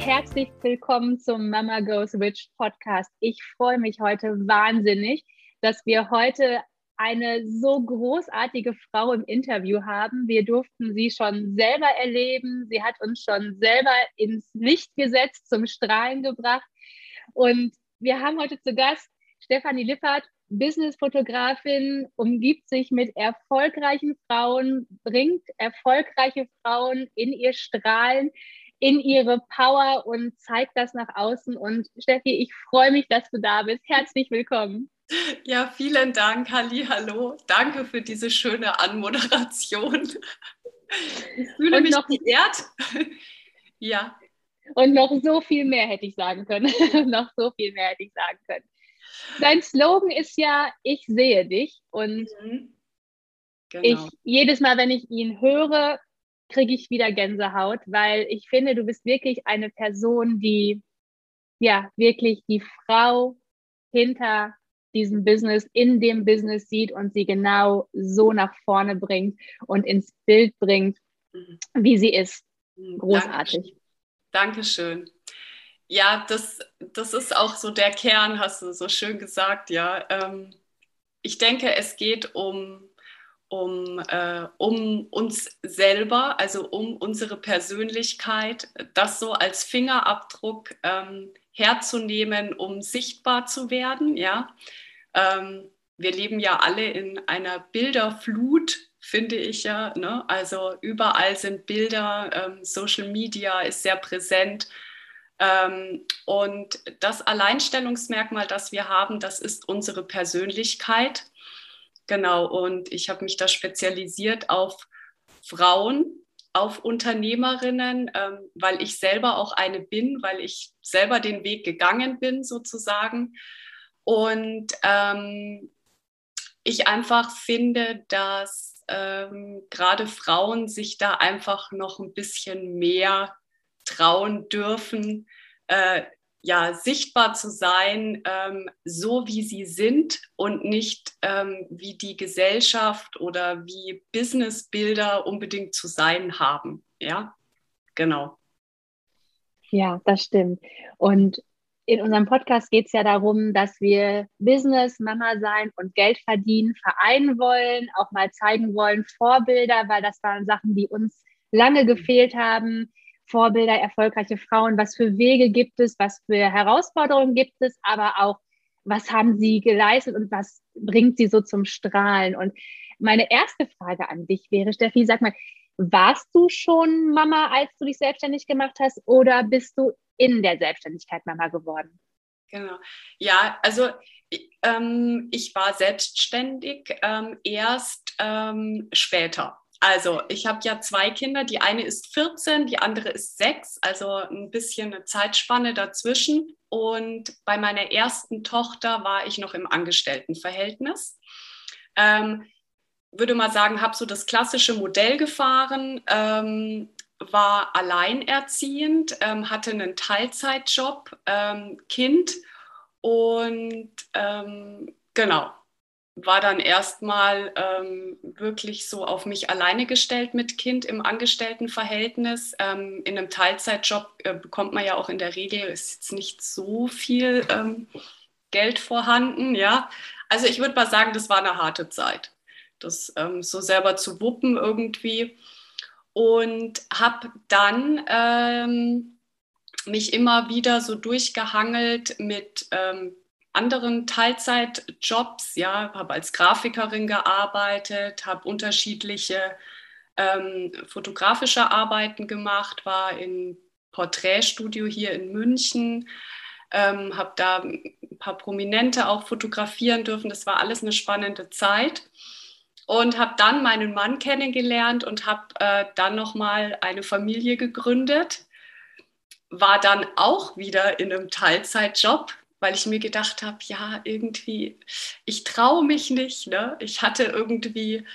Herzlich willkommen zum Mama Goes Rich Podcast. Ich freue mich heute wahnsinnig, dass wir heute eine so großartige Frau im Interview haben. Wir durften sie schon selber erleben. Sie hat uns schon selber ins Licht gesetzt, zum Strahlen gebracht. Und wir haben heute zu Gast Stefanie Lippert, Businessfotografin, umgibt sich mit erfolgreichen Frauen, bringt erfolgreiche Frauen in ihr Strahlen in ihre Power und zeigt das nach außen. Und Steffi, ich freue mich, dass du da bist. Herzlich willkommen. Ja, vielen Dank, Halli, hallo. Danke für diese schöne Anmoderation. Ich fühle und mich noch, geehrt. ja. Und noch so viel mehr hätte ich sagen können. noch so viel mehr hätte ich sagen können. Dein Slogan ist ja, ich sehe dich. Und mhm. genau. ich jedes Mal, wenn ich ihn höre, kriege ich wieder Gänsehaut, weil ich finde, du bist wirklich eine Person, die ja wirklich die Frau hinter diesem Business, in dem Business sieht und sie genau so nach vorne bringt und ins Bild bringt, mhm. wie sie ist. Mhm. Großartig. Dankeschön. Ja, das, das ist auch so der Kern, hast du so schön gesagt, ja. Ähm, ich denke, es geht um um, äh, um uns selber, also um unsere Persönlichkeit, das so als Fingerabdruck ähm, herzunehmen, um sichtbar zu werden. Ja? Ähm, wir leben ja alle in einer Bilderflut, finde ich ja. Ne? Also überall sind Bilder, ähm, Social Media ist sehr präsent. Ähm, und das Alleinstellungsmerkmal, das wir haben, das ist unsere Persönlichkeit. Genau, und ich habe mich da spezialisiert auf Frauen, auf Unternehmerinnen, ähm, weil ich selber auch eine bin, weil ich selber den Weg gegangen bin sozusagen. Und ähm, ich einfach finde, dass ähm, gerade Frauen sich da einfach noch ein bisschen mehr trauen dürfen, äh, ja, sichtbar zu sein, ähm, so wie sie sind und nicht ähm, wie die Gesellschaft oder wie Businessbilder unbedingt zu sein haben. Ja, genau. Ja, das stimmt. Und in unserem Podcast geht es ja darum, dass wir Business, Mama sein und Geld verdienen vereinen wollen, auch mal zeigen wollen, Vorbilder, weil das waren Sachen, die uns lange gefehlt haben Vorbilder, erfolgreiche Frauen, was für Wege gibt es, was für Herausforderungen gibt es, aber auch, was haben sie geleistet und was bringt sie so zum Strahlen? Und meine erste Frage an dich wäre, Steffi, sag mal, warst du schon Mama, als du dich selbstständig gemacht hast oder bist du in der Selbstständigkeit Mama geworden? Genau. Ja, also ähm, ich war selbstständig ähm, erst ähm, später. Also, ich habe ja zwei Kinder. Die eine ist 14, die andere ist 6, also ein bisschen eine Zeitspanne dazwischen. Und bei meiner ersten Tochter war ich noch im Angestelltenverhältnis. Ähm, würde mal sagen, habe so das klassische Modell gefahren, ähm, war alleinerziehend, ähm, hatte einen Teilzeitjob, ähm, Kind und ähm, genau, war dann erstmal ähm, wirklich so auf mich alleine gestellt mit Kind im Angestelltenverhältnis. Ähm, in einem Teilzeitjob äh, bekommt man ja auch in der Regel, ist jetzt nicht so viel ähm, Geld vorhanden. Ja? Also ich würde mal sagen, das war eine harte Zeit, das ähm, so selber zu wuppen irgendwie. Und habe dann ähm, mich immer wieder so durchgehangelt mit ähm, anderen Teilzeitjobs, ja, habe als Grafikerin gearbeitet, habe unterschiedliche ähm, fotografische Arbeiten gemacht, war im Porträtstudio hier in München, ähm, habe da ein paar Prominente auch fotografieren dürfen. Das war alles eine spannende Zeit und habe dann meinen Mann kennengelernt und habe äh, dann nochmal eine Familie gegründet. War dann auch wieder in einem Teilzeitjob, weil ich mir gedacht habe, ja, irgendwie, ich traue mich nicht. Ne? Ich hatte irgendwie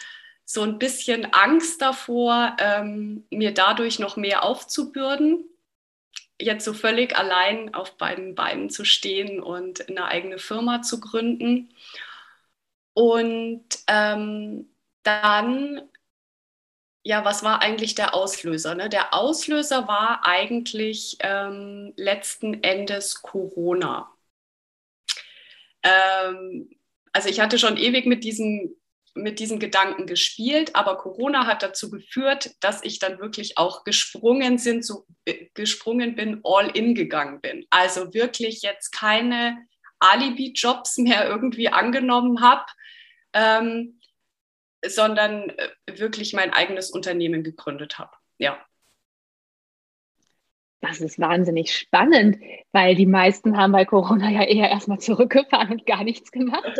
so ein bisschen Angst davor, ähm, mir dadurch noch mehr aufzubürden jetzt so völlig allein auf beiden Beinen zu stehen und eine eigene Firma zu gründen. Und ähm, dann, ja, was war eigentlich der Auslöser? Ne? Der Auslöser war eigentlich ähm, letzten Endes Corona. Ähm, also ich hatte schon ewig mit diesem mit diesen Gedanken gespielt, aber Corona hat dazu geführt, dass ich dann wirklich auch gesprungen, sind, so, äh, gesprungen bin, all in gegangen bin. Also wirklich jetzt keine Alibi-Jobs mehr irgendwie angenommen habe, ähm, sondern äh, wirklich mein eigenes Unternehmen gegründet habe. Ja. Das ist wahnsinnig spannend, weil die meisten haben bei Corona ja eher erstmal zurückgefahren und gar nichts gemacht.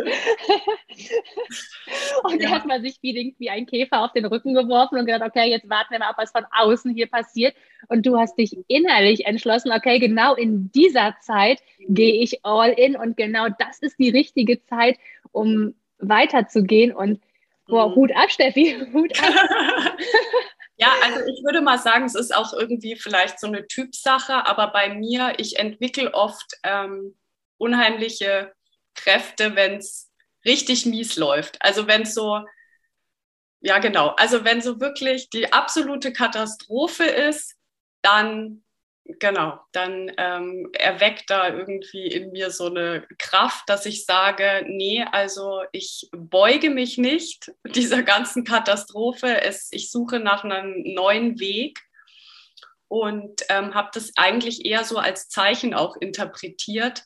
und ja. erstmal sich wie, wie ein Käfer auf den Rücken geworfen und gedacht, okay, jetzt warten wir mal ab, was von außen hier passiert. Und du hast dich innerlich entschlossen, okay, genau in dieser Zeit gehe ich all in und genau das ist die richtige Zeit, um weiterzugehen. Und boah, mhm. Hut ab, Steffi, Hut ab. Ja, also ich würde mal sagen, es ist auch irgendwie vielleicht so eine Typsache, aber bei mir, ich entwickle oft ähm, unheimliche Kräfte, wenn es richtig mies läuft. Also wenn es so, ja genau, also wenn so wirklich die absolute Katastrophe ist, dann genau, dann ähm, erweckt da irgendwie in mir so eine Kraft, dass ich sage, nee, also ich beuge mich nicht dieser ganzen Katastrophe. Es, ich suche nach einem neuen Weg und ähm, habe das eigentlich eher so als Zeichen auch interpretiert,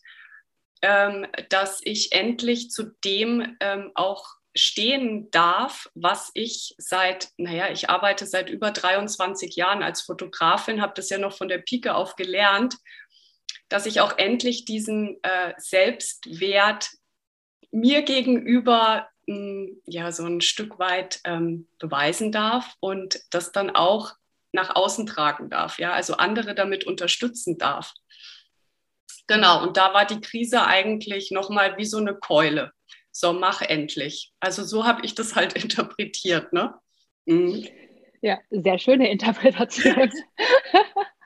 ähm, dass ich endlich zu dem ähm, auch stehen darf, was ich seit, naja, ich arbeite seit über 23 Jahren als Fotografin, habe das ja noch von der Pike auf gelernt, dass ich auch endlich diesen äh, Selbstwert mir gegenüber mh, hm, ja so ein Stück weit ähm, beweisen darf und das dann auch nach außen tragen darf, ja, also andere damit unterstützen darf. Genau, und da war die Krise eigentlich nochmal wie so eine Keule so mach endlich. Also so habe ich das halt interpretiert. Ne? Mhm. Ja, sehr schöne Interpretation.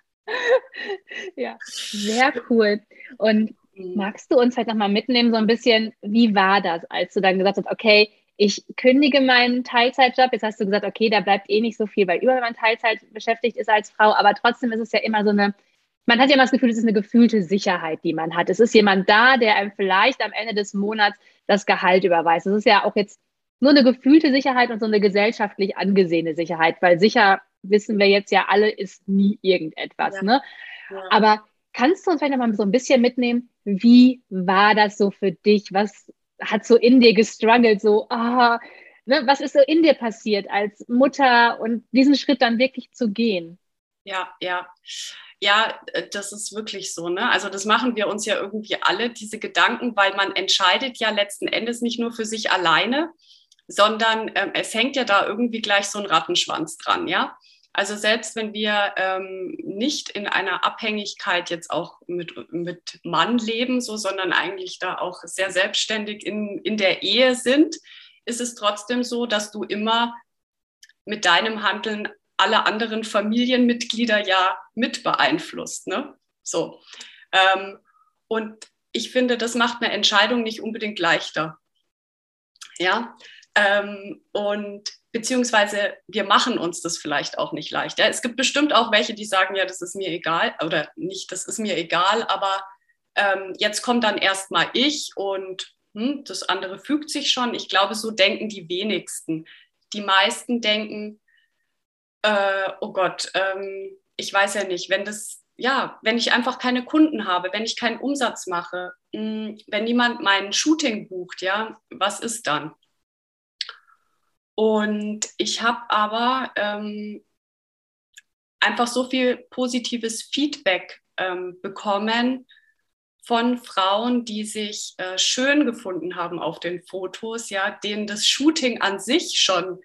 ja, sehr cool. Und mhm. magst du uns halt nochmal mitnehmen, so ein bisschen, wie war das, als du dann gesagt hast, okay, ich kündige meinen Teilzeitjob. Jetzt hast du gesagt, okay, da bleibt eh nicht so viel, weil über man Teilzeit beschäftigt ist als Frau, aber trotzdem ist es ja immer so eine man hat ja immer das Gefühl, es ist eine gefühlte Sicherheit, die man hat. Es ist jemand da, der einem vielleicht am Ende des Monats das Gehalt überweist. Das ist ja auch jetzt nur eine gefühlte Sicherheit und so eine gesellschaftlich angesehene Sicherheit, weil sicher wissen wir jetzt ja alle, ist nie irgendetwas. Ja. Ne? Ja. Aber kannst du uns vielleicht noch mal so ein bisschen mitnehmen, wie war das so für dich? Was hat so in dir gestruggelt? So, ah, ne? was ist so in dir passiert als Mutter und diesen Schritt dann wirklich zu gehen? Ja, ja. Ja, äh, das ist wirklich so. Ne? Also das machen wir uns ja irgendwie alle, diese Gedanken, weil man entscheidet ja letzten Endes nicht nur für sich alleine, sondern ähm, es hängt ja da irgendwie gleich so ein Rattenschwanz dran, ja. Also selbst wenn wir ähm, nicht in einer Abhängigkeit jetzt auch mit, mit Mann leben, so, sondern eigentlich da auch sehr selbstständig in, in der Ehe sind, ist es trotzdem so, dass du immer mit deinem Handeln alle anderen Familienmitglieder ja mit beeinflusst. Ne? So. Ähm, und ich finde, das macht eine Entscheidung nicht unbedingt leichter. Ja. Ähm, und beziehungsweise wir machen uns das vielleicht auch nicht leichter. Es gibt bestimmt auch welche, die sagen, ja, das ist mir egal oder nicht, das ist mir egal, aber ähm, jetzt kommt dann erstmal ich und hm, das andere fügt sich schon. Ich glaube, so denken die wenigsten. Die meisten denken, äh, oh Gott, ähm, ich weiß ja nicht, wenn das, ja, wenn ich einfach keine Kunden habe, wenn ich keinen Umsatz mache, mh, hm, wenn niemand mein Shooting bucht, ja, was ist dann? Und ich habe aber ähm, einfach so viel positives Feedback ähm, bekommen von Frauen, die sich äh, schön gefunden haben auf den Fotos, ja, denen das Shooting an sich schon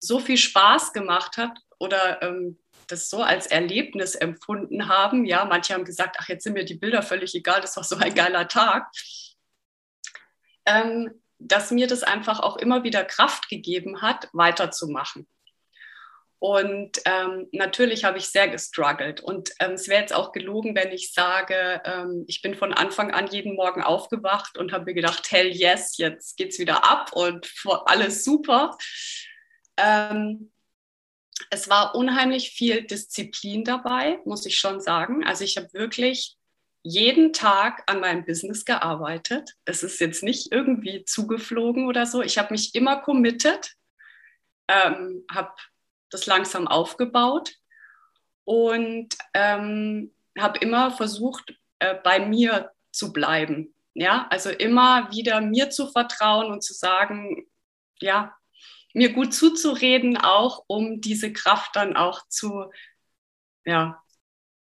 so viel Spaß gemacht hat oder ähm, das so als Erlebnis empfunden haben. Ja, manche haben gesagt, ach, jetzt sind mir die Bilder völlig egal, das war so ein geiler Tag. Ähm, dass mir das einfach auch immer wieder Kraft gegeben hat, weiterzumachen. Und ähm, natürlich habe ich sehr gestruggelt. Und ähm, es wäre jetzt auch gelogen, wenn ich sage, ähm, ich bin von Anfang an jeden Morgen aufgewacht und habe mir gedacht, hell yes, jetzt geht es wieder ab und alles super. Ähm, es war unheimlich viel Disziplin dabei, muss ich schon sagen. Also ich habe wirklich jeden Tag an meinem Business gearbeitet. Es ist jetzt nicht irgendwie zugeflogen oder so. Ich habe mich immer committed, ähm, habe das langsam aufgebaut und ähm, habe immer versucht, äh, bei mir zu bleiben. Ja, also immer wieder mir zu vertrauen und zu sagen, ja, mir gut zuzureden, auch um diese Kraft dann auch zu, ja,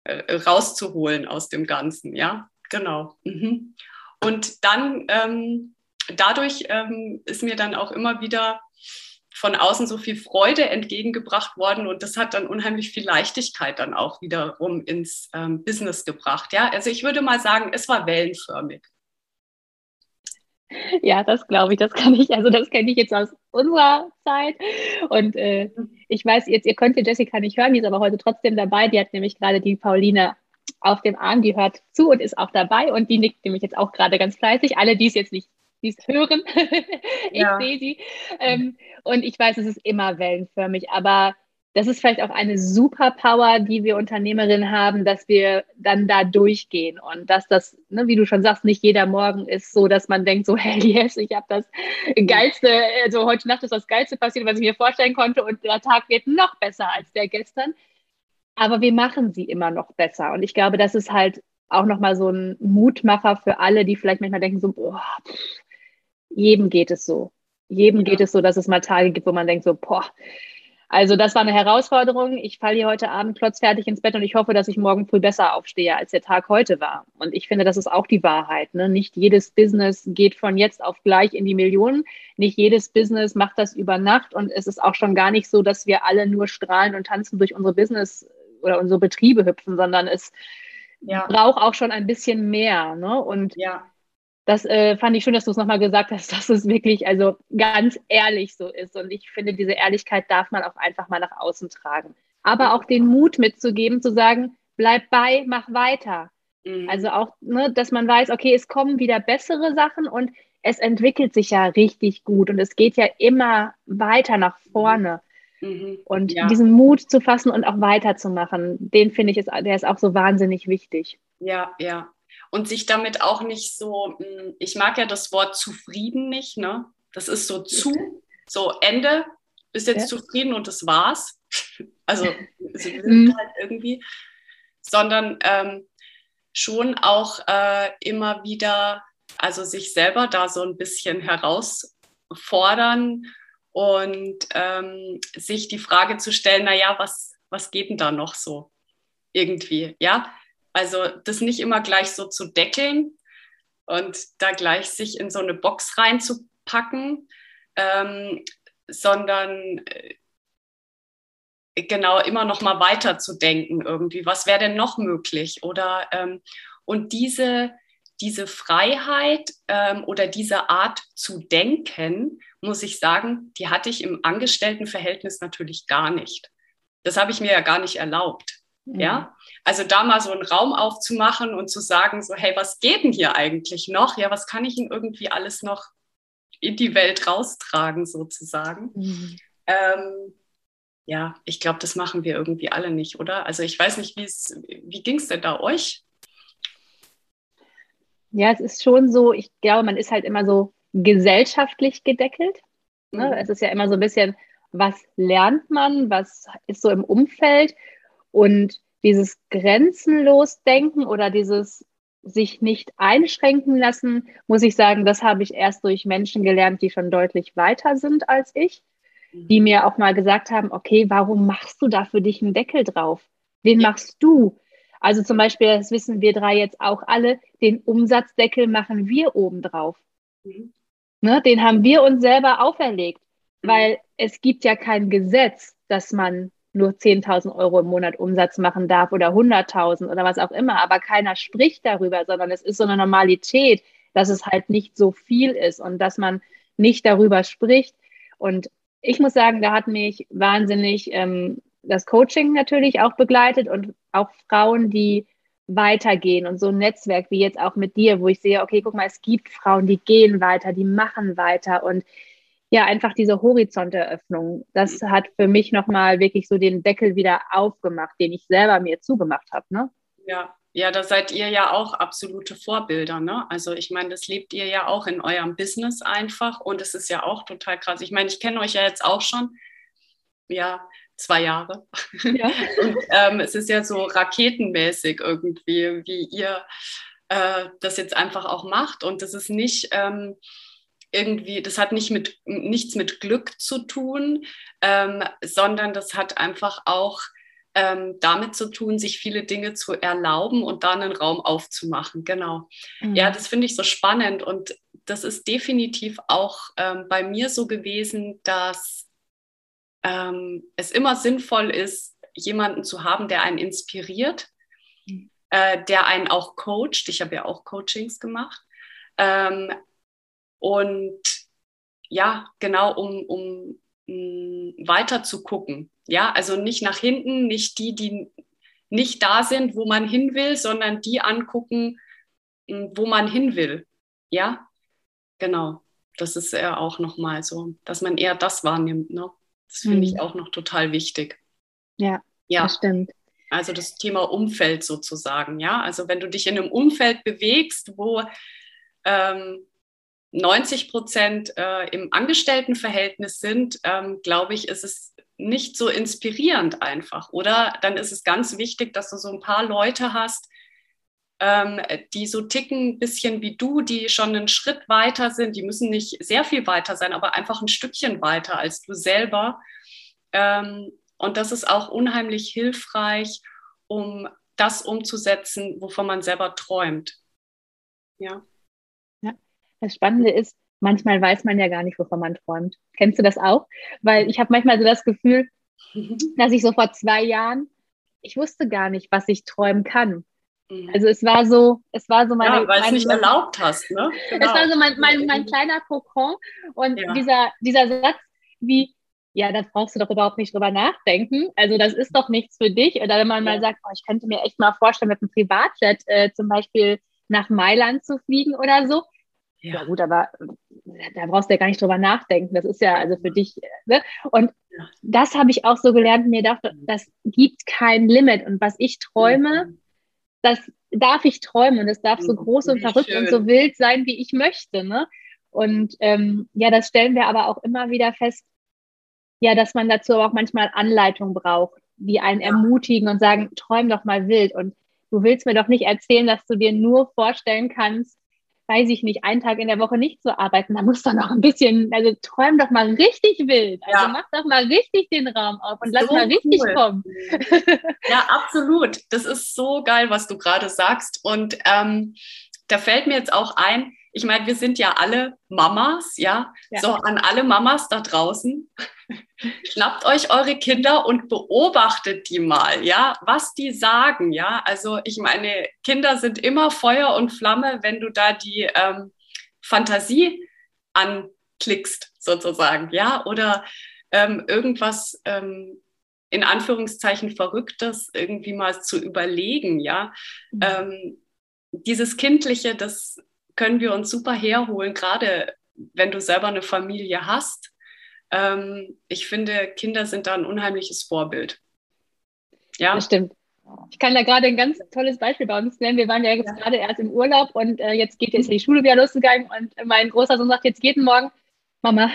äh, rauszuholen aus dem Ganzen. Ja, genau. Mhm. Und dann ähm, dadurch ähm, ist mir dann auch immer wieder von außen so viel Freude entgegengebracht worden und das hat dann unheimlich viel Leichtigkeit dann auch wiederum ins ähm, Business gebracht. Ja, also ich würde mal sagen, es war wellenförmig. Ja, das glaube ich, das kann ich, also das kenne ich jetzt aus unserer Zeit. Und äh, ich weiß jetzt, ihr könnt die Jessica nicht hören, die ist aber heute trotzdem dabei. Die hat nämlich gerade die Pauline auf dem Arm, die hört zu und ist auch dabei und die nickt nämlich jetzt auch gerade ganz fleißig. Alle, die es jetzt nicht dies hören, ich ja. sehe sie. Ähm, und ich weiß, es ist immer wellenförmig, aber das ist vielleicht auch eine Superpower, die wir Unternehmerinnen haben, dass wir dann da durchgehen und dass das, ne, wie du schon sagst, nicht jeder Morgen ist so, dass man denkt, so, hey, yes, ich habe das Geilste, also heute Nacht ist das Geilste passiert, was ich mir vorstellen konnte und der Tag wird noch besser als der gestern. Aber wir machen sie immer noch besser und ich glaube, das ist halt auch nochmal so ein Mutmacher für alle, die vielleicht manchmal denken, so, boah, jedem geht es so. Jedem ja. geht es so, dass es mal Tage gibt, wo man denkt, so, boah, also das war eine Herausforderung. Ich falle hier heute Abend klotzfertig ins Bett und ich hoffe, dass ich morgen früh besser aufstehe, als der Tag heute war. Und ich finde, das ist auch die Wahrheit. Ne? Nicht jedes Business geht von jetzt auf gleich in die Millionen. Nicht jedes Business macht das über Nacht. Und es ist auch schon gar nicht so, dass wir alle nur strahlen und tanzen durch unsere Business oder unsere Betriebe hüpfen, sondern es ja. braucht auch schon ein bisschen mehr. Ne? Und ja das äh, fand ich schön, dass du es nochmal gesagt hast, dass es wirklich also ganz ehrlich so ist. Und ich finde, diese Ehrlichkeit darf man auch einfach mal nach außen tragen. Aber auch den Mut mitzugeben, zu sagen, bleib bei, mach weiter. Mhm. Also auch, ne, dass man weiß, okay, es kommen wieder bessere Sachen und es entwickelt sich ja richtig gut und es geht ja immer weiter nach vorne. Mhm. Und ja. diesen Mut zu fassen und auch weiterzumachen, den finde ich, ist, der ist auch so wahnsinnig wichtig. Ja, ja, und sich damit auch nicht so, hm, ich mag ja das Wort zufrieden nicht, ne? Das ist so zu, so Ende, bist jetzt ja. zufrieden und das war's. Also mhm. halt irgendwie, sondern ähm, schon auch äh, immer wieder, also sich selber da so ein bisschen herausfordern und ähm, sich die Frage zu stellen, naja, was, was geht denn da noch so irgendwie, ja? Also das nicht immer gleich so zu deckeln und da gleich sich in so eine Box reinzupacken, ähm, sondern äh, genau immer noch mal weiter zu denken irgendwie. Was wäre denn noch möglich? Oder ähm, und diese diese Freiheit ähm, oder diese Art zu denken, muss ich sagen, die hatte ich im Angestelltenverhältnis natürlich gar nicht. Das habe ich mir ja gar nicht erlaubt. Mhm. Ja, also da mal so einen Raum aufzumachen und zu sagen, so, hey, was geht denn hier eigentlich noch? Ja, was kann ich denn irgendwie alles noch in die Welt raustragen, sozusagen? Mhm. Ähm, ja, ich glaube, das machen wir irgendwie alle nicht, oder? Also ich weiß nicht, wie ging es denn da euch? Ja, es ist schon so, ich glaube, man ist halt immer so gesellschaftlich gedeckelt. Ne? Mhm. Es ist ja immer so ein bisschen, was lernt man, was ist so im Umfeld und dieses grenzenlos Denken oder dieses sich nicht einschränken lassen, muss ich sagen, das habe ich erst durch Menschen gelernt, die schon deutlich weiter sind als ich, die mir auch mal gesagt haben, okay, warum machst du da für dich einen Deckel drauf? Den ja. machst du. Also zum Beispiel, das wissen wir drei jetzt auch alle, den Umsatzdeckel machen wir obendrauf. Mhm. Ne, den haben wir uns selber auferlegt, mhm. weil es gibt ja kein Gesetz, dass man nur 10.000 Euro im Monat Umsatz machen darf oder 100.000 oder was auch immer. Aber keiner spricht darüber, sondern es ist so eine Normalität, dass es halt nicht so viel ist und dass man nicht darüber spricht. Und ich muss sagen, da hat mich wahnsinnig ähm, das Coaching natürlich auch begleitet und auch Frauen, die weitergehen und so ein Netzwerk wie jetzt auch mit dir, wo ich sehe, okay, guck mal, es gibt Frauen, die gehen weiter, die machen weiter und ja, einfach diese Horizonteröffnung, das hat für mich nochmal wirklich so den Deckel wieder aufgemacht, den ich selber mir zugemacht habe. Ne? Ja, ja, da seid ihr ja auch absolute Vorbilder. Ne? Also ich meine, das lebt ihr ja auch in eurem Business einfach und es ist ja auch total krass. Ich meine, ich kenne euch ja jetzt auch schon, ja, zwei Jahre. Ja. und ähm, es ist ja so raketenmäßig irgendwie, wie ihr äh, das jetzt einfach auch macht. Und das ist nicht... Ähm, irgendwie, das hat nicht mit, nichts mit Glück zu tun, ähm, sondern das hat einfach auch ähm, damit zu tun, sich viele Dinge zu erlauben und dann einen Raum aufzumachen. Genau. Mhm. Ja, das finde ich so spannend und das ist definitiv auch ähm, bei mir so gewesen, dass ähm, es immer sinnvoll ist, jemanden zu haben, der einen inspiriert, mhm. äh, der einen auch coacht. Ich habe ja auch Coachings gemacht. Ähm, und ja, genau, um, um mm, weiter zu gucken. Ja, also nicht nach hinten, nicht die, die nicht da sind, wo man hin will, sondern die angucken, mm, wo man hin will. Ja, genau. Das ist ja auch nochmal so, dass man eher das wahrnimmt. Ne? Das finde mhm. ich auch noch total wichtig. Ja, ja, das stimmt. Also das Thema Umfeld sozusagen, ja. Also wenn du dich in einem Umfeld bewegst, wo ähm, 90 Prozent äh, im Angestelltenverhältnis sind, ähm, glaube ich, ist es nicht so inspirierend einfach. Oder dann ist es ganz wichtig, dass du so ein paar Leute hast, ähm, die so ticken, ein bisschen wie du, die schon einen Schritt weiter sind. Die müssen nicht sehr viel weiter sein, aber einfach ein Stückchen weiter als du selber. Ähm, und das ist auch unheimlich hilfreich, um das umzusetzen, wovon man selber träumt. Ja. Das Spannende ist, manchmal weiß man ja gar nicht, wovon man träumt. Kennst du das auch? Weil ich habe manchmal so das Gefühl, dass ich so vor zwei Jahren, ich wusste gar nicht, was ich träumen kann. Mhm. Also es war so, es war so meine, ja, weil es nicht erlaubt hast, ne? Genau. Es war so mein, mein, mein kleiner Kokon und ja. dieser, dieser Satz wie, ja, da brauchst du doch überhaupt nicht drüber nachdenken. Also das ist doch nichts für dich. Oder wenn man ja. mal sagt, oh, ich könnte mir echt mal vorstellen, mit einem Privatjet äh, zum Beispiel nach Mailand zu fliegen oder so. Ja. ja. gut, aber da brauchst du ja gar nicht drüber nachdenken. Das ist ja also für dich. Ne? Und das habe ich auch so gelernt. Mir darf, das gibt kein Limit. Und was ich träume, mhm. das darf ich träumen. Und es darf so mhm. groß und verrückt schön. und so wild sein, wie ich möchte. Ne? Und ähm, ja, das stellen wir aber auch immer wieder fest, ja, dass man dazu auch manchmal Anleitung braucht, die einen ja. ermutigen und sagen, träum doch mal wild. Und du willst mir doch nicht erzählen, dass du dir nur vorstellen kannst, weiß ich nicht, einen Tag in der Woche nicht zu arbeiten, da muss doch noch ein bisschen, also träum doch mal richtig wild. Also ja. mach doch mal richtig den Raum auf und lass mal richtig cool. kommen. Ja, absolut. Das ist so geil, was du gerade sagst. Und ähm, da fällt mir jetzt auch ein, ich meine, wir sind ja alle Mamas, ja? ja? So an alle Mamas da draußen. Schnappt euch eure Kinder und beobachtet die mal, ja, was die sagen, ja. Also ich meine, Kinder sind immer Feuer und Flamme, wenn du da die ähm, Fantasie anklickst, sozusagen, ja, oder ähm, irgendwas ähm, in Anführungszeichen Verrücktes irgendwie mal zu überlegen, ja. Mhm. Ähm, dieses Kindliche, das können wir uns super herholen, gerade wenn du selber eine Familie hast. Ähm, ich finde, Kinder sind da ein unheimliches Vorbild. Ja, das stimmt. Ich kann da gerade ein ganz tolles Beispiel bei uns nennen. Wir waren ja jetzt ja. gerade erst im Urlaub und äh, jetzt geht jetzt die Schule wieder losgegangen und mein großer Sohn sagt jetzt jeden Morgen, Mama,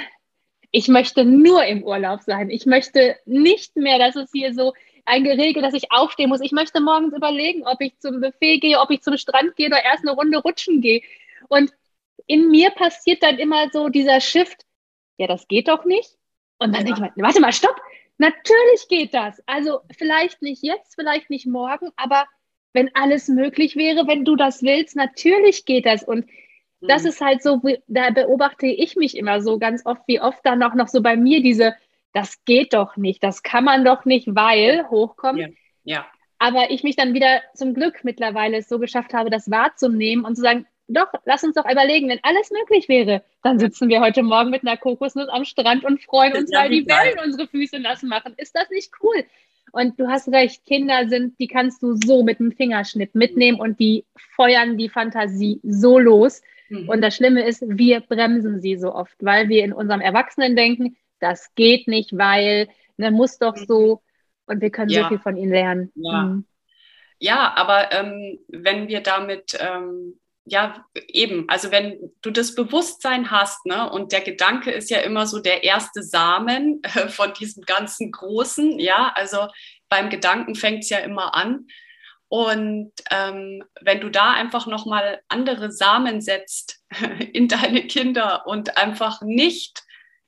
ich möchte nur im Urlaub sein. Ich möchte nicht mehr, dass es hier so ein Geregel, dass ich aufstehen muss. Ich möchte morgens überlegen, ob ich zum Buffet gehe, ob ich zum Strand gehe oder erst eine Runde rutschen gehe. Und in mir passiert dann immer so dieser Shift, ja, das geht doch nicht. Und dann ja. denke ich mir, warte mal, stopp, natürlich geht das. Also vielleicht nicht jetzt, vielleicht nicht morgen, aber wenn alles möglich wäre, wenn du das willst, natürlich geht das. Und das mhm. ist halt so, da beobachte ich mich immer so ganz oft, wie oft dann auch noch so bei mir diese, das geht doch nicht, das kann man doch nicht, weil hochkommt. Ja. ja. Aber ich mich dann wieder zum Glück mittlerweile so geschafft habe, das wahrzunehmen und zu sagen, doch, lass uns doch überlegen, wenn alles möglich wäre, dann sitzen wir heute Morgen mit einer Kokosnuss am Strand und freuen uns, weil die Wellen unsere Füße nass machen. Ist das nicht cool? Und du hast recht, Kinder sind, die kannst du so mit dem Fingerschnitt mitnehmen und die feuern die Fantasie so los. Mhm. Und das Schlimme ist, wir bremsen sie so oft, weil wir in unserem Erwachsenen denken, das geht nicht, weil, ne, muss doch mhm. so. Und wir können ja. so viel von ihnen lernen. Ja, mhm. ja aber ähm, wenn wir damit ähm, ja, eben, also wenn du das Bewusstsein hast, ne, und der Gedanke ist ja immer so der erste Samen äh, von diesem ganzen Großen, ja, also beim Gedanken fängt es ja immer an. Und ähm, wenn du da einfach nochmal andere Samen setzt in deine Kinder und einfach nicht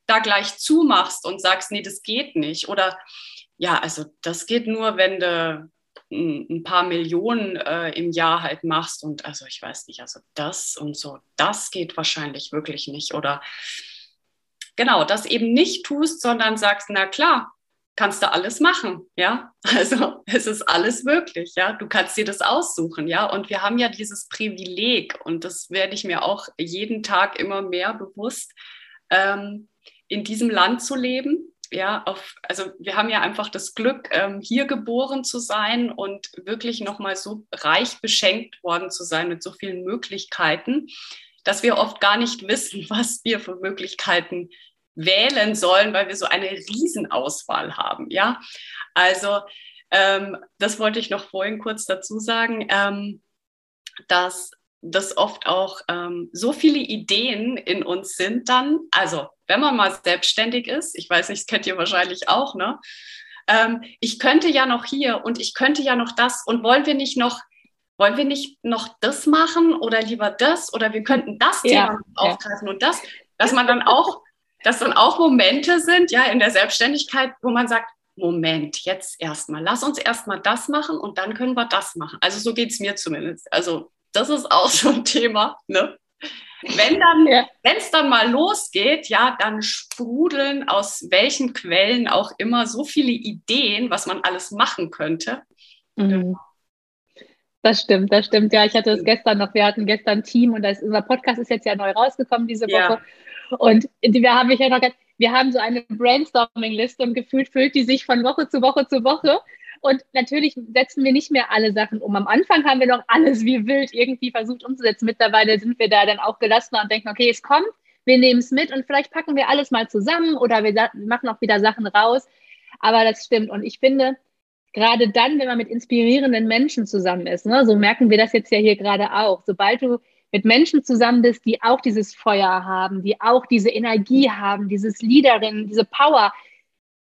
da gleich zumachst und sagst, nee, das geht nicht. Oder ja, also das geht nur, wenn du ein paar Millionen äh, im Jahr halt machst und also ich weiß nicht, also das und so, das geht wahrscheinlich wirklich nicht. Oder genau, das eben nicht tust, sondern sagst, na klar, kannst du alles machen, ja, also es ist alles möglich, ja, du kannst dir das aussuchen, ja, und wir haben ja dieses Privileg und das werde ich mir auch jeden Tag immer mehr bewusst, ähm, in diesem Land zu leben, ja, auf, also wir haben ja einfach das Glück, ähm, hier geboren zu sein und wirklich nochmal so reich beschenkt worden zu sein mit so vielen Möglichkeiten, dass wir oft gar nicht wissen, was wir für Möglichkeiten wählen sollen, weil wir so eine Riesenauswahl haben. Ja, also ähm, das wollte ich noch vorhin kurz dazu sagen, ähm, dass dass oft auch ähm, so viele Ideen in uns sind dann, also wenn man mal selbstständig ist, ich weiß nicht, das kennt ihr wahrscheinlich auch, ne? Ähm, ich könnte ja noch hier und ich könnte ja noch das und wollen wir nicht noch, wollen wir nicht noch das machen oder lieber das oder wir könnten das Thema ja, aufgreifen und das, dass man dann auch, dass dann auch Momente sind, ja, in der Selbstständigkeit, wo man sagt, Moment, jetzt erstmal, lass uns erstmal das machen und dann können wir das machen. Also so geht es mir zumindest. Also das ist auch so ein Thema. Ne? Wenn dann, ja. wenn es dann mal losgeht, ja, dann sprudeln aus welchen Quellen auch immer so viele Ideen, was man alles machen könnte. Mhm. Das stimmt, das stimmt. Ja, ich hatte es gestern noch. Wir hatten gestern ein Team und das, unser Podcast ist jetzt ja neu rausgekommen diese Woche. Ja. Und wir haben mich ja noch, wir haben so eine Brainstorming-Liste und gefühlt füllt die sich von Woche zu Woche zu Woche. Und natürlich setzen wir nicht mehr alle Sachen um. Am Anfang haben wir noch alles wie wild irgendwie versucht umzusetzen. Mittlerweile sind wir da dann auch gelassener und denken, okay, es kommt, wir nehmen es mit und vielleicht packen wir alles mal zusammen oder wir machen auch wieder Sachen raus. Aber das stimmt. Und ich finde, gerade dann, wenn man mit inspirierenden Menschen zusammen ist, ne, so merken wir das jetzt ja hier gerade auch, sobald du mit Menschen zusammen bist, die auch dieses Feuer haben, die auch diese Energie haben, dieses Leaderin, diese Power,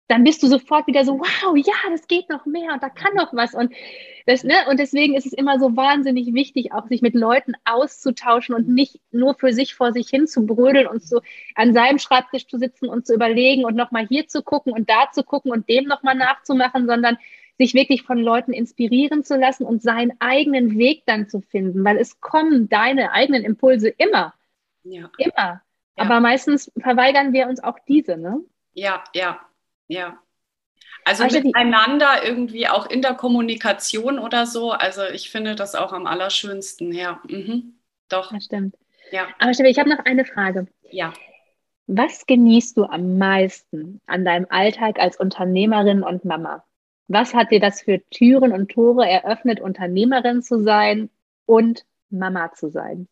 dann bist du sofort wieder so, wow, ja, das geht noch mehr und da kann noch was. Und, das, ne, und deswegen ist es immer so wahnsinnig wichtig, auch sich mit Leuten auszutauschen und nicht nur für sich vor sich hin zu brödeln und so an seinem Schreibtisch zu sitzen und zu überlegen und nochmal hier zu gucken und da zu gucken und dem nochmal nachzumachen, sondern sich wirklich von Leuten inspirieren zu lassen und seinen eigenen Weg dann zu finden, weil es kommen deine eigenen Impulse immer. Ja. Immer. Ja. Aber meistens verweigern wir uns auch diese, ne? Ja, ja, ja. Also, also miteinander irgendwie auch in der Kommunikation oder so. Also ich finde das auch am allerschönsten, ja. Mhm. Doch. Das stimmt. Ja. Aber Steffi, ich habe noch eine Frage. Ja. Was genießt du am meisten an deinem Alltag als Unternehmerin und Mama? Was hat dir das für Türen und Tore eröffnet, Unternehmerin zu sein und Mama zu sein?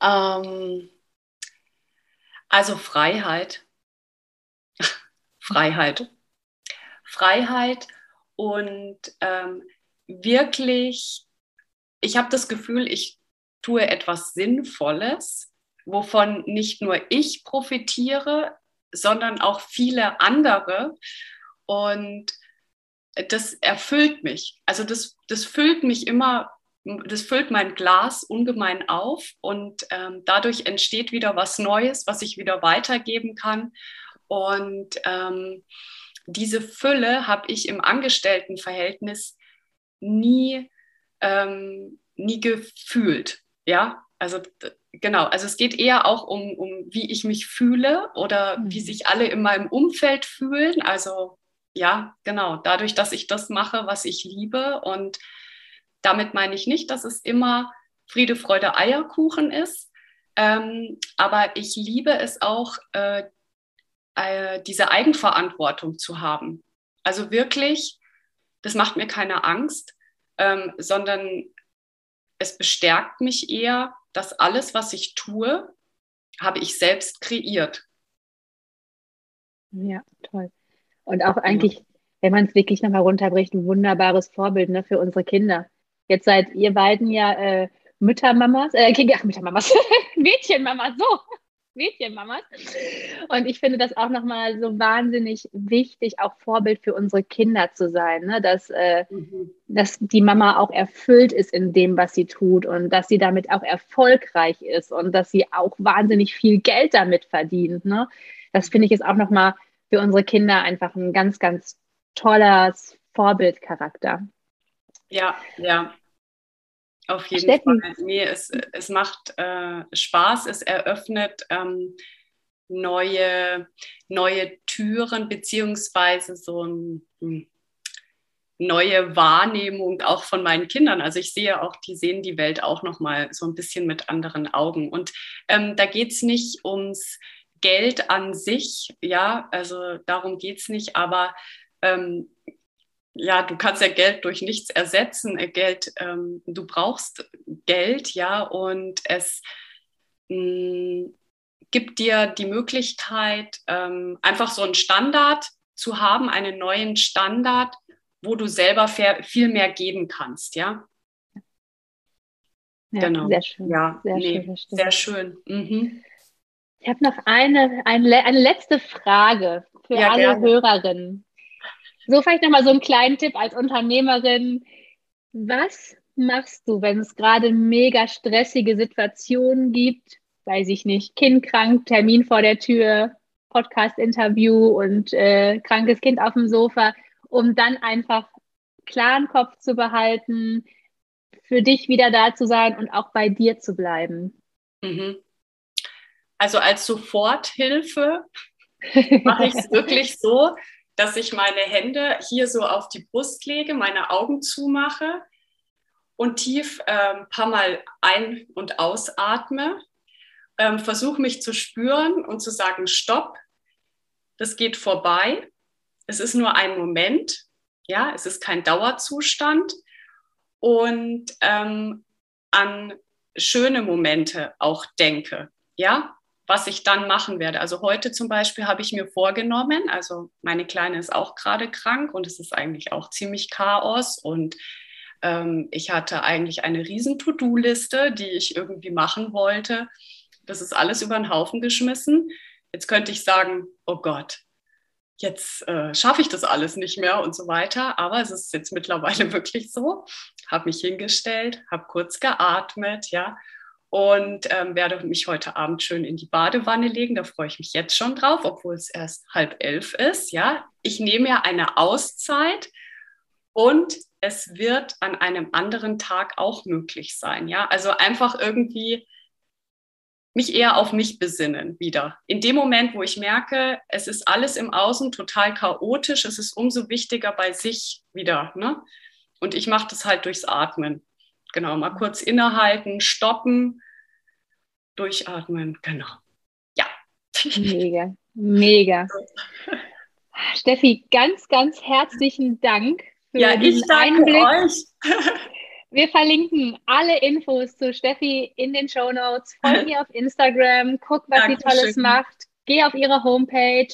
Ähm, also Freiheit. Freiheit. Freiheit und ähm, wirklich, ich habe das Gefühl, ich tue etwas Sinnvolles, wovon nicht nur ich profitiere, sondern auch viele andere. Und das erfüllt mich. Also das, das füllt mich immer das füllt mein Glas ungemein auf und ähm, dadurch entsteht wieder was Neues, was ich wieder weitergeben kann. Und ähm, diese Fülle habe ich im Angestelltenverhältnis nie, ähm, nie gefühlt. Ja, also genau, also es geht eher auch um, um wie ich mich fühle oder mhm. wie sich alle in meinem Umfeld fühlen. Also ja, genau, dadurch, dass ich das mache, was ich liebe. Und damit meine ich nicht, dass es immer Friede, Freude, Eierkuchen ist. Ähm, aber ich liebe es auch, äh, äh, diese Eigenverantwortung zu haben. Also wirklich, das macht mir keine Angst, ähm, sondern es bestärkt mich eher, dass alles, was ich tue, habe ich selbst kreiert. Ja, toll. Und auch eigentlich, wenn man es wirklich nochmal runterbricht, ein wunderbares Vorbild ne, für unsere Kinder. Jetzt seid ihr beiden ja äh, Müttermamas, äh, ach, Müttermamas, Mädchenmamas, so. Mädchenmamas. Und ich finde das auch nochmal so wahnsinnig wichtig, auch Vorbild für unsere Kinder zu sein, ne? dass, äh, mhm. dass die Mama auch erfüllt ist in dem, was sie tut und dass sie damit auch erfolgreich ist und dass sie auch wahnsinnig viel Geld damit verdient. Ne? Das finde ich ist auch nochmal für unsere Kinder einfach ein ganz, ganz tolles Vorbildcharakter. Ja, ja. Auf jeden Steffen. Fall. Nee, es, es macht äh, Spaß, es eröffnet ähm, neue, neue Türen, beziehungsweise so ein, hm, neue Wahrnehmung auch von meinen Kindern. Also ich sehe auch, die sehen die Welt auch nochmal so ein bisschen mit anderen Augen. Und ähm, da geht es nicht ums Geld an sich, ja, also darum geht es nicht, aber ähm, ja, du kannst ja Geld durch nichts ersetzen. Äh, Geld, ähm, du brauchst Geld, ja, und es mh, mm, gibt dir die Möglichkeit, ähm, einfach so einen Standard zu haben, einen neuen Standard, wo du selber viel mehr geben kannst, ja. Ja, genau. Sehr schön. Ja, sehr nee, schön. Sehr schön. Mhm. Ich habe noch eine, eine, eine letzte Frage für ja, alle gerne. Hörerinnen. So vielleicht nochmal so einen kleinen Tipp als Unternehmerin. Was machst du, wenn es gerade mega stressige Situationen gibt? Weiß ich nicht, Kind krank, Termin vor der Tür, Podcast-Interview und äh, krankes Kind auf dem Sofa, um dann einfach klaren Kopf zu behalten, für dich wieder da zu sein und auch bei dir zu bleiben. Mhm. Also als Soforthilfe mache ich es wirklich so, dass ich meine Hände hier so auf die Brust lege, meine Augen zumache und tief ein ähm, paar Mal ein- und ausatme. Ähm, Versuche mich zu spüren und zu sagen, stopp, das geht vorbei. Es ist nur ein Moment, ja, es ist kein Dauerzustand. Und ähm, an schöne Momente auch denke, ja, was ich dann machen werde. Also heute zum Beispiel habe ich mir vorgenommen, also meine Kleine ist auch gerade krank und es ist eigentlich auch ziemlich Chaos und ähm, ich hatte eigentlich eine riesen To-Do-Liste, die ich irgendwie machen wollte. Das ist alles über den Haufen geschmissen. Jetzt könnte ich sagen, oh Gott, jetzt äh, schaffe ich das alles nicht mehr und so weiter. Aber es ist jetzt mittlerweile wirklich so. Habe mich hingestellt, habe kurz geatmet, ja, und ähm, werde mich heute Abend schön in die Badewanne legen. Da freue ich mich jetzt schon drauf, obwohl es erst halb elf ist. Ja, ich nehme ja eine Auszeit und es wird an einem anderen Tag auch möglich sein. Ja, also einfach irgendwie mich eher auf mich besinnen wieder. In dem Moment, wo ich merke, es ist alles im Außen total chaotisch, es ist umso wichtiger bei sich wieder. Ne? Und ich mache das halt durchs Atmen. Genau, mal kurz innehalten, stoppen, durchatmen. Genau. Ja. Mega, mega. Steffi, ganz, ganz herzlichen Dank für ja, diesen ich danke Einblick. euch. Wir verlinken alle Infos zu Steffi in den Show Notes. Folge ihr auf Instagram, guck, was Dankeschön. sie Tolles macht. Geh auf ihre Homepage.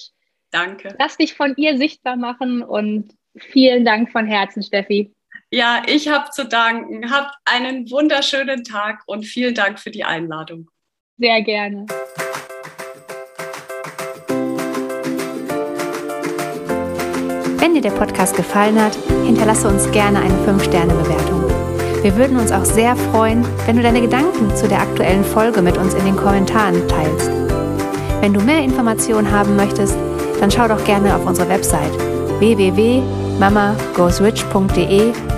Danke. Lass dich von ihr sichtbar machen und vielen Dank von Herzen, Steffi. Ja, ich habe zu danken. Habt einen wunderschönen Tag und vielen Dank für die Einladung. Sehr gerne. Wenn dir der Podcast gefallen hat, hinterlasse uns gerne eine 5-Sterne-Bewertung. Wir würden uns auch sehr freuen, wenn du deine Gedanken zu der aktuellen Folge mit uns in den Kommentaren teilst. Wenn du mehr Informationen haben möchtest, dann schau doch gerne auf unsere Website www.mamagoesrich.de